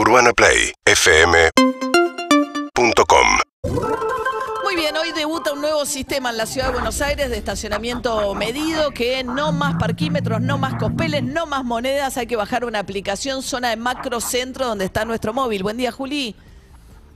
UrbanaPlayFM.com Muy bien, hoy debuta un nuevo sistema en la ciudad de Buenos Aires de estacionamiento medido que no más parquímetros, no más cospeles, no más monedas, hay que bajar una aplicación zona de macrocentro donde está nuestro móvil. Buen día, Juli.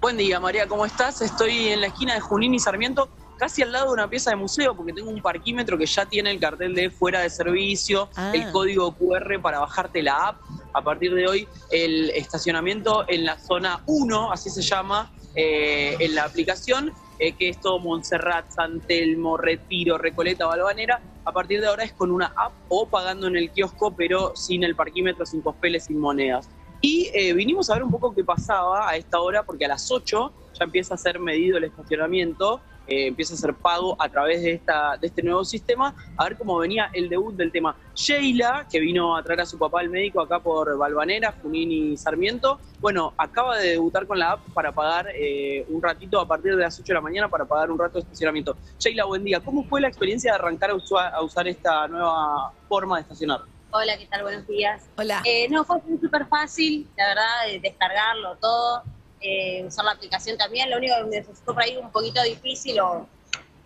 Buen día, María, ¿cómo estás? Estoy en la esquina de Junín y Sarmiento, casi al lado de una pieza de museo, porque tengo un parquímetro que ya tiene el cartel de fuera de servicio, Ah. el código QR para bajarte la app. A partir de hoy, el estacionamiento en la zona 1, así se llama, eh, en la aplicación, eh, que es todo Montserrat, San Telmo, Retiro, Recoleta, Balvanera. A partir de ahora es con una app o pagando en el kiosco, pero sin el parquímetro, sin cospeles, sin monedas. Y eh, vinimos a ver un poco qué pasaba a esta hora, porque a las 8 ya empieza a ser medido el estacionamiento, eh, empieza a ser pago a través de, esta, de este nuevo sistema, a ver cómo venía el debut del tema. Sheila, que vino a traer a su papá al médico acá por Balvanera, Junín y Sarmiento, bueno, acaba de debutar con la app para pagar eh, un ratito a partir de las 8 de la mañana para pagar un rato de estacionamiento. Sheila, buen día. ¿Cómo fue la experiencia de arrancar a, usua- a usar esta nueva forma de estacionar? Hola, ¿qué tal? Buenos días. Hola. Eh, no, fue súper fácil, la verdad, de descargarlo todo, eh, usar la aplicación también. Lo único que me resultó por ahí un poquito difícil, o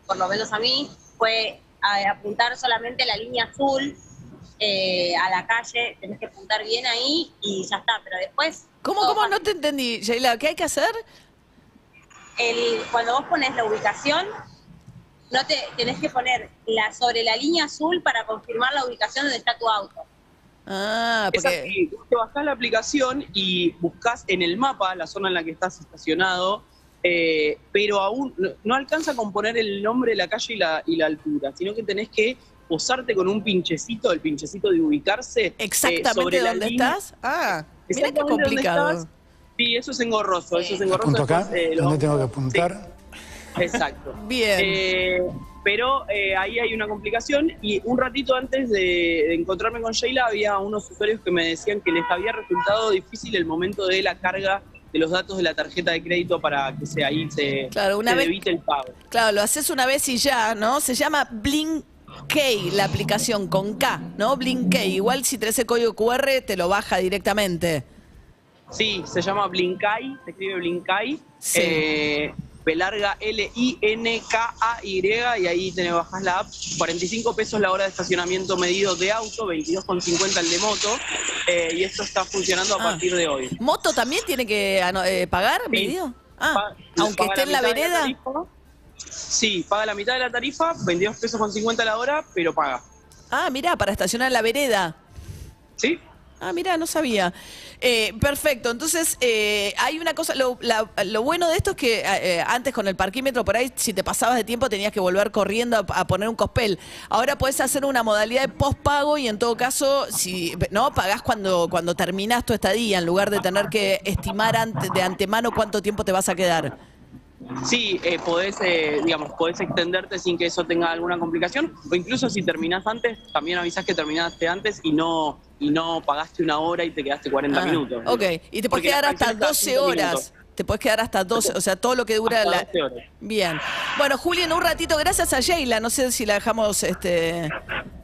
por lo menos a mí, fue a- apuntar solamente la línea azul eh, a la calle. Tenés que apuntar bien ahí y ya está. Pero después, ¿Cómo, cómo? No te entendí, Sheila. ¿Qué hay que hacer? el, cuando vos pones la ubicación, no te tenés que poner la sobre la línea azul para confirmar la ubicación donde está tu auto. Ah, Es porque... así, vos te bajás la aplicación y buscas en el mapa la zona en la que estás estacionado, eh, pero aún no, no alcanza con poner el nombre de la calle y la, y la altura, sino que tenés que posarte con un pinchecito, el pinchecito de ubicarse. eh, ¿Exactamente sobre la dónde estás? Ah, mira qué complicado. Sí, eso es engorroso, eso es engorroso. Apunto acá, después, eh, lo ¿dónde tengo que apuntar? Sí, exacto. Bien. Pero eh, ahí hay una complicación y un ratito antes de, de encontrarme con Sheila había unos usuarios que me decían que les había resultado difícil el momento de la carga de los datos de la tarjeta de crédito para que se, ahí se, Claro, una se vez- evite el pago. Claro, lo haces una vez y ya, ¿no? Se llama Blink K, la aplicación con K, ¿no? Blink K. Igual si tenés el código QR te lo baja directamente. Sí, se llama Blinkai, se escribe Blinkai. Sí. Eh, B larga L-I-N-K-A-Y y ahí te bajas la app. 45 pesos la hora de estacionamiento medido de auto, 22,50 el de moto. eh, y esto está funcionando a Ah. partir de hoy. ¿Moto también tiene que eh, pagar, Sí. medio? Ah, Pa- aunque esté en la vereda. tarifa. sí, paga la mitad de la tarifa, 22 pesos con 50 la hora, pero paga. Ah, mirá, para estacionar en la vereda. ¿Sí? Ah, mira, no sabía. Eh, perfecto, entonces eh, hay una cosa, lo, la- lo bueno de esto es que eh, antes con el parquímetro por ahí, si te pasabas de tiempo tenías que volver corriendo a, poner un cospel. Ahora puedes hacer una modalidad de postpago y en todo caso, si no, pagás cuando, cuando terminás tu estadía, en lugar de tener que estimar ante- de antemano cuánto tiempo te vas a quedar. Sí, eh, podés, eh, digamos, podés extenderte sin que eso tenga alguna complicación, o incluso si terminás antes, también avisás que terminaste antes y no, y no pagaste una hora y te quedaste 40 Ah, minutos. Ok, y te puedes quedar hasta fracción cada 12 cinco horas. minutos. Te puedes quedar hasta 12, o sea, todo lo que dura Hasta la... 12 horas. Bien. Bueno, Juli, en un ratito, gracias a Sheila, no sé si la dejamos, este...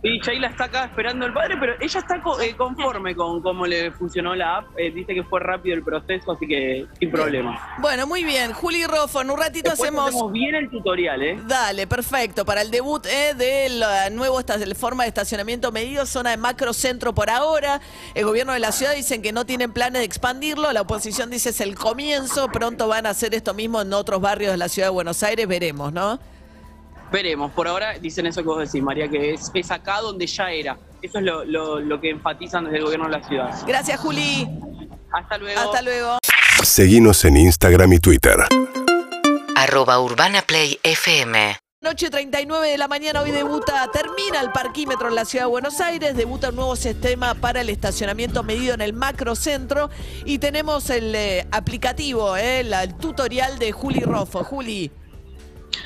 Y Sheila está acá esperando el padre, pero ella está co- eh, conforme con cómo le funcionó la app. Eh, dice que fue rápido el proceso, así que sin problema. Bueno, muy bien. Juli Roffo, en un ratito Después hacemos... hacemos bien el tutorial, ¿eh? Dale, perfecto. Para el debut eh, del nuevo esta- de la forma de estacionamiento medido, zona de macrocentro por ahora. El gobierno de la ciudad dicen que no tienen planes de expandirlo. La oposición dice es el comienzo. Pronto van a hacer esto mismo en otros barrios de la ciudad de Buenos Aires. Veremos, ¿no? Veremos, por ahora dicen eso que vos decís, María, que es, es acá donde ya era. Eso es lo, lo- lo que enfatizan desde el gobierno de la ciudad. Gracias, Juli. Hasta luego. Hasta luego. Seguinos en Instagram y Twitter. arroba Urbana Play FM. Noche 39 de la mañana, hoy debuta, termina el parquímetro en la ciudad de Buenos Aires, debuta un nuevo sistema para el estacionamiento medido en el macrocentro y tenemos el eh, aplicativo, eh, la- el tutorial de Juli Roffo. Juli.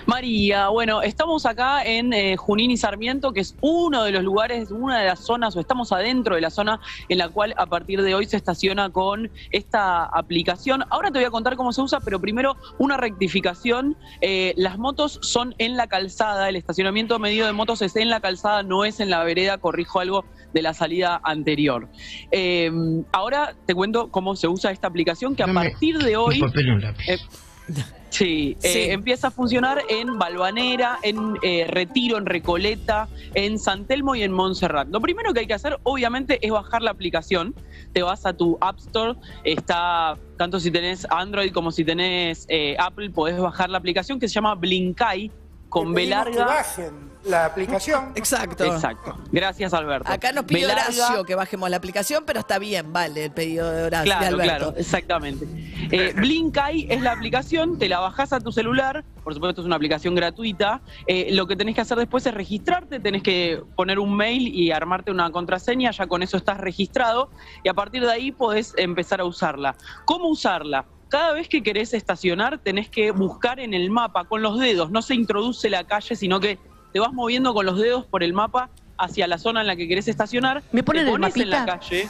María, bueno, estamos acá en eh, Junín y Sarmiento, que es uno de los lugares, una de las zonas, o estamos adentro de la zona en la cual a partir de hoy se estaciona con esta aplicación. Ahora te voy a contar cómo se usa, pero primero una rectificación. Eh, las motos son en la calzada, el estacionamiento medido de motos es en la calzada, no es en la vereda, corrijo algo de la salida anterior. Eh, ahora te cuento cómo se usa esta aplicación, que a Dame partir de hoy... Un papel y un lápiz. Eh, Sí, eh, empieza a funcionar en Balvanera, en eh, Retiro, en Recoleta, en San Telmo y en Montserrat. Lo primero que hay que hacer, obviamente, es bajar la aplicación. Te vas a tu App Store, está tanto si tenés Android como si tenés eh, Apple, podés bajar la aplicación que se llama Blinkai con B Pedimos que larga. bajen la aplicación. Exacto. Exacto. Gracias, Alberto. Acá nos larga, Horacio que bajemos la aplicación, pero está bien, vale, el pedido de Horacio, de Claro, Alberto. claro, exactamente. Eh, Blinkai es la aplicación, te la bajás a tu celular, por supuesto es una aplicación gratuita. Eh, lo que tenés que hacer después es registrarte, tenés que poner un mail y armarte una contraseña, ya con eso estás registrado y a partir de ahí podés empezar a usarla. ¿Cómo usarla? Cada vez que querés estacionar tenés que buscar en el mapa con los dedos, no se introduce la calle, sino que te vas moviendo con los dedos por el mapa hacia la zona en la que querés estacionar. ¿Me te el pones en la calle.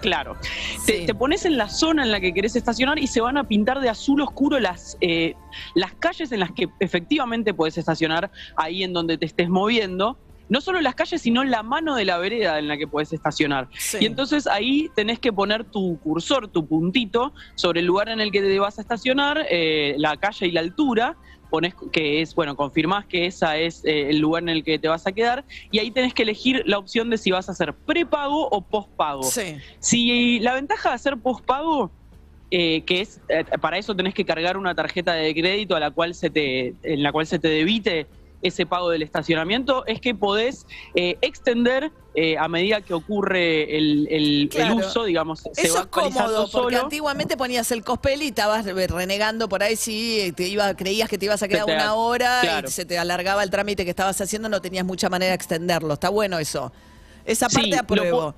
Claro. Sí. Te, te pones en la zona en la que querés estacionar y se van a pintar de azul oscuro las, eh, las calles en las que efectivamente puedes estacionar ahí en donde te estés moviendo. No solo las calles, sino la mano de la vereda en la que puedes estacionar. Sí. Y entonces ahí tenés que poner tu cursor, tu puntito, sobre el lugar en el que te vas a estacionar, eh, la calle y la altura. Pones que es, bueno, confirmás que esa es eh, el lugar en el que te vas a quedar. Y ahí tenés que elegir la opción de si vas a hacer prepago o pospago. Sí. Si la ventaja de hacer postpago, eh, que es eh, para eso tenés que cargar una tarjeta de crédito a la cual se te, en la cual se te debite ese pago del estacionamiento, es que podés eh, extender eh, a medida que ocurre el, el- el Claro. uso, digamos, se Eso va es cómodo, porque solo. antiguamente ponías el cospel y estabas renegando por ahí si te iba, creías que te ibas a quedar te- una hora claro. y se te alargaba el trámite que estabas haciendo, no tenías mucha manera de extenderlo. Está bueno eso. Esa Sí, parte lo apruebo.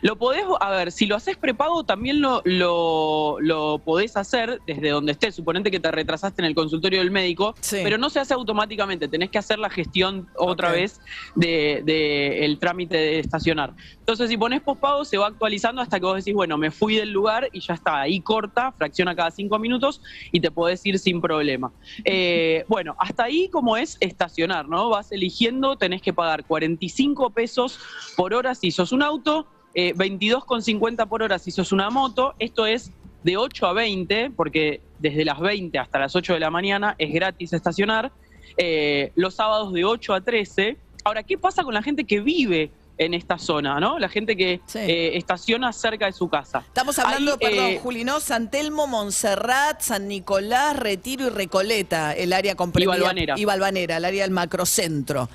Lo podés, a ver, si lo haces prepago también lo, lo, lo podés hacer desde donde estés. Suponete que te retrasaste en el consultorio del médico, Sí. pero no se hace automáticamente. Tenés que hacer la gestión otra vez del de, el trámite de estacionar. Entonces, si pones pospago, se va actualizando hasta que vos decís, bueno, me fui del lugar y ya está. Ahí corta, fracciona cada cinco minutos y te podés ir sin problema. Eh, bueno, hasta ahí como es estacionar, ¿no? Vas eligiendo, tenés que pagar 45 pesos por hora si sos un auto, eh, 22,50 por hora si sos una moto. Esto es de 8 a 20, porque desde las 20 hasta las 8 de la mañana es gratis estacionar. Eh, los sábados de 8 a 13. Ahora, ¿qué pasa con la gente que vive en esta zona, no? La gente que Sí. eh, estaciona cerca de su casa. Estamos hablando, Ahí, perdón, eh, Juli, ¿no? San Telmo, Montserrat, San Nicolás, Retiro y Recoleta, el área comprendida. Y Balvanera. Y Balvanera, el área del macrocentro.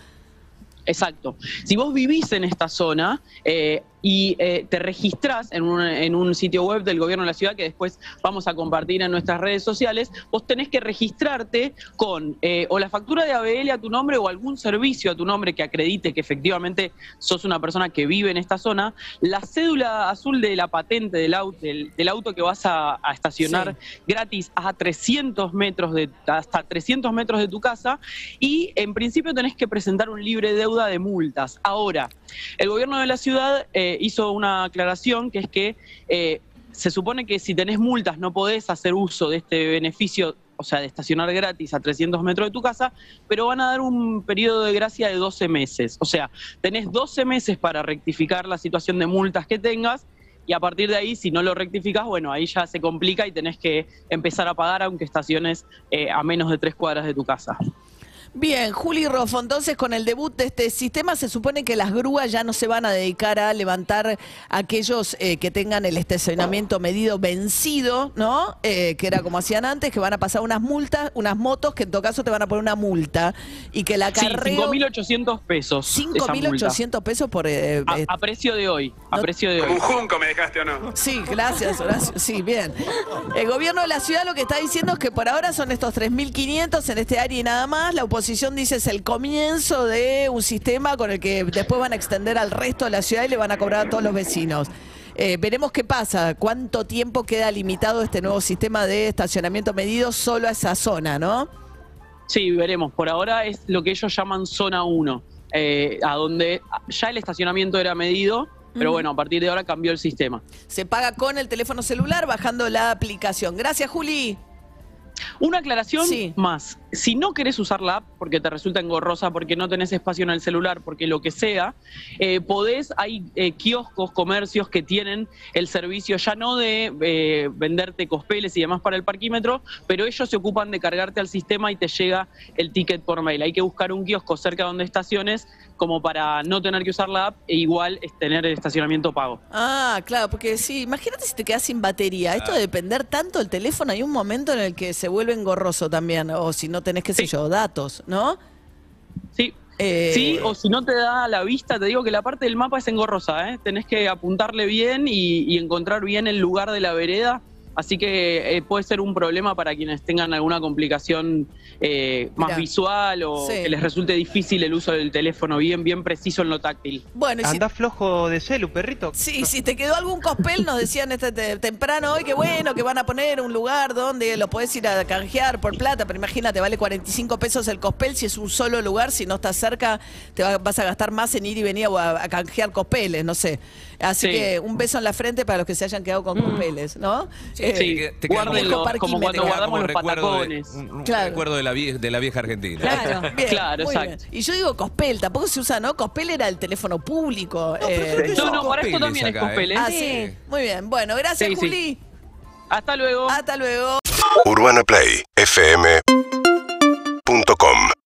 Exacto. Si vos vivís en esta zona eh, y eh, te registrás en un, en un sitio web del gobierno de la ciudad que después vamos a compartir en nuestras redes sociales, vos tenés que registrarte con eh, o la factura de ABL a tu nombre o algún servicio a tu nombre que acredite que efectivamente sos una persona que vive en esta zona, la cédula azul de la patente del auto, del, del auto que vas a, a estacionar gratis a 300 metros de, hasta 300 metros de tu casa y en principio tenés que presentar un libre deuda de multas. Ahora, el gobierno de la ciudad eh, hizo una aclaración que es que eh, se supone que si tenés multas no podés hacer uso de este beneficio, o sea, de estacionar gratis a 300 metros de tu casa, pero van a dar un periodo de gracia de 12 meses. O sea, tenés 12 meses para rectificar la situación de multas que tengas y a partir de ahí, si no lo rectificas, bueno, ahí ya se complica y tenés que empezar a pagar aunque estaciones eh, a menos de tres cuadras de tu casa. Bien, Juli Rofo, entonces con el debut de este sistema se supone que las grúas ya no se van a dedicar a levantar a aquellos eh, que tengan el estacionamiento medido vencido, ¿no? Eh, que era como hacían antes, que van a pasar unas multas, unas motos que en todo caso te van a poner una multa y que la Sí, acarreo 5.800 pesos. esa multa. 5.800 pesos por... eh, A, a precio de hoy, a No- precio de hoy. Un junco me dejaste o no. Sí, gracias, Horacio. Sí, bien. El gobierno de la ciudad lo que está diciendo es que por ahora son estos 3.500 en este área y nada más. La oposición dice es el comienzo de un sistema con el que después van a extender al resto de la ciudad y le van a cobrar a todos los vecinos. Eh, veremos qué pasa, cuánto tiempo queda limitado este nuevo sistema de estacionamiento medido solo a esa zona, ¿no? Sí, veremos. Por ahora es lo que ellos llaman zona 1, eh, a donde ya el estacionamiento era medido, pero bueno, a partir de ahora cambió el sistema. Se paga con el teléfono celular bajando la aplicación. Gracias, Juli. Una aclaración Sí. más. Si no querés usar la app porque te resulta engorrosa, porque no tenés espacio en el celular, porque lo que sea, eh, podés, hay eh, kioscos, comercios que tienen el servicio ya no de eh, venderte cospeles y demás para el parquímetro, pero ellos se ocupan de cargarte al sistema y te llega el ticket por mail. Hay que buscar un kiosco cerca donde estaciones como para no tener que usar la app e igual es tener el estacionamiento pago. Ah, claro, porque sí, imagínate si te quedas sin batería. Esto de depender tanto del teléfono, hay un momento en el que se vuelve engorroso también, o si no tenés, qué sé Sí. yo, datos, ¿no? Sí, Eh, Sí, o si no te da la vista, te digo que la parte del mapa es engorrosa, ¿eh? tenés que apuntarle bien y, y encontrar bien el lugar de la vereda, así que eh, puede ser un problema para quienes tengan alguna complicación eh, más Mirá. visual o Sí. que les resulte difícil el uso del teléfono, bien, bien preciso en lo táctil. Bueno, y si, Anda flojo de celu, perrito. sí, si te quedó algún cospel, nos decían este te- temprano hoy que bueno, que van a poner un lugar donde lo podés ir a canjear por plata, pero imagínate, vale 45 pesos el cospel si es un solo lugar, si no estás cerca, te va- vas a gastar más en ir y venir a, a canjear cospeles, no sé. Así Sí. que un beso en la frente para los que se hayan quedado con cospeles, ¿no? Sí, Eh, Sí, te- guárdenlo, como- cuando guardamos los recuerdo de, patacones. un, un Claro. recuerdo de la, vie- de la vieja Argentina. Claro, bien, Claro, muy exacto. bien. Y yo digo cospel, tampoco se usa, ¿no? Cospel era el teléfono público. eh, No, no, para esto también es acá, ¿eh? cospel, ¿eh? Ah, sí. Muy bien. Bueno, gracias, Sí, sí. Juli. Hasta luego. Hasta luego. UrbanaPlayFM.com